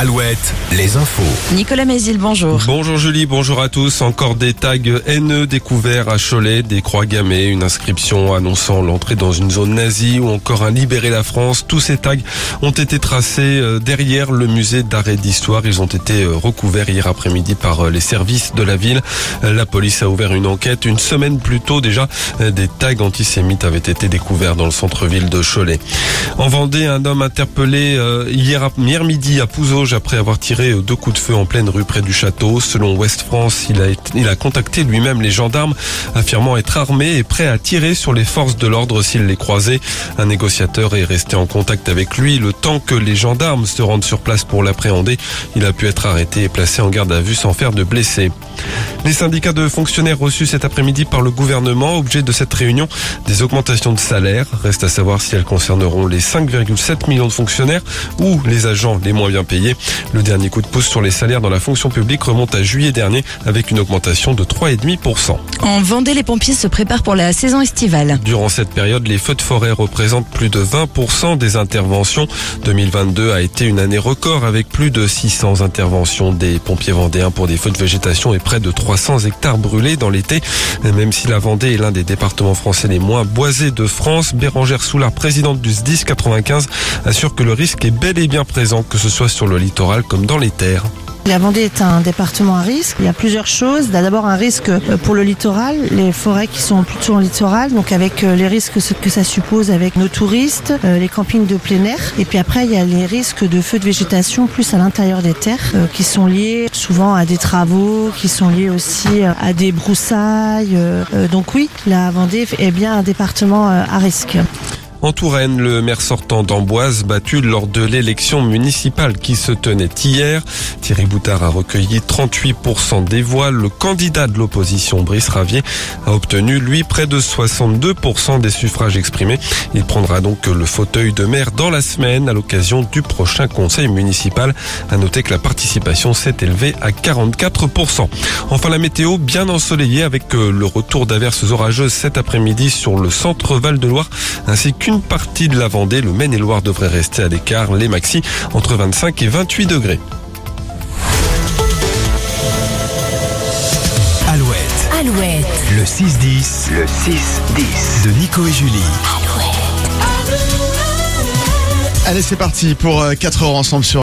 Alouette, les infos. Nicolas Mézil, bonjour. Bonjour Julie, bonjour à tous. Encore des tags haineux découverts à Cholet, des croix gammées, une inscription annonçant l'entrée dans une zone nazie ou encore un libérer la France. Tous ces tags ont été tracés euh, derrière le musée d'arrêt d'histoire. Ils ont été euh, recouverts hier après-midi par euh, les services de la ville. La police a ouvert une enquête. Une semaine plus tôt déjà, des tags antisémites avaient été découverts dans le centre-ville de Cholet. En Vendée, un homme interpellé hier, hier midi à Pouzeau après avoir tiré deux coups de feu en pleine rue près du château. Selon Ouest France, il a contacté lui-même les gendarmes, affirmant être armé et prêt à tirer sur les forces de l'ordre s'il les croisait. Un négociateur est resté en contact avec lui le temps que les gendarmes se rendent sur place pour l'appréhender. Il a pu être arrêté et placé en garde à vue sans faire de blessés. Les syndicats de fonctionnaires reçus cet après-midi par le gouvernement, objet de cette réunion, des augmentations de salaire. Reste à savoir si elles concerneront les 5,7 millions de fonctionnaires ou les agents les moins bien payés. Le dernier coup de pouce sur les salaires dans la fonction publique remonte à juillet dernier avec une augmentation de 3,5%. En Vendée, les pompiers se préparent pour la saison estivale. Durant cette période, les feux de forêt représentent plus de 20% des interventions. 2022 a été une année record avec plus de 600 interventions des pompiers vendéens pour des feux de végétation et près de 300 hectares brûlés dans l'été. Même si la Vendée est l'un des départements français les moins boisés de France, Bérangère Soulard, présidente du SDIS 95, assure que le risque est bel et bien présent, que ce soit sur le littoral comme dans les terres. La Vendée est un département à risque. Il y a plusieurs choses. D'abord un risque euh, pour le littoral, les forêts qui sont plutôt en littoral, donc avec euh, les risques que ça suppose avec nos touristes, euh, les campings de plein air. Et puis après, il y a les risques de feux de végétation plus à l'intérieur des terres, qui sont liés souvent à des travaux, qui sont liés aussi à des broussailles. Donc oui, la Vendée est bien un département à risque. En Touraine, le maire sortant d'Amboise battu lors de l'élection municipale qui se tenait hier. Thierry Boutard a recueilli 38% des voix. Le candidat de l'opposition, Brice Ravier, a obtenu, lui, près de 62% des suffrages exprimés. Il prendra donc le fauteuil de maire dans la semaine à l'occasion du prochain conseil municipal. À noter que la participation s'est élevée à 44%. Enfin, la météo bien ensoleillée avec euh, le retour d'averses orageuses cet après-midi sur le centre Val-de-Loire ainsi qu'une une partie de la Vendée. Le Maine-et-Loire devrait rester à l'écart. Les maxi entre 25 et 28 degrés. Alouette. Alouette. Le 6-10. Le 6-10. De Nico et Julie. Alouette. Allez, c'est parti pour 4 euh, heures ensemble sur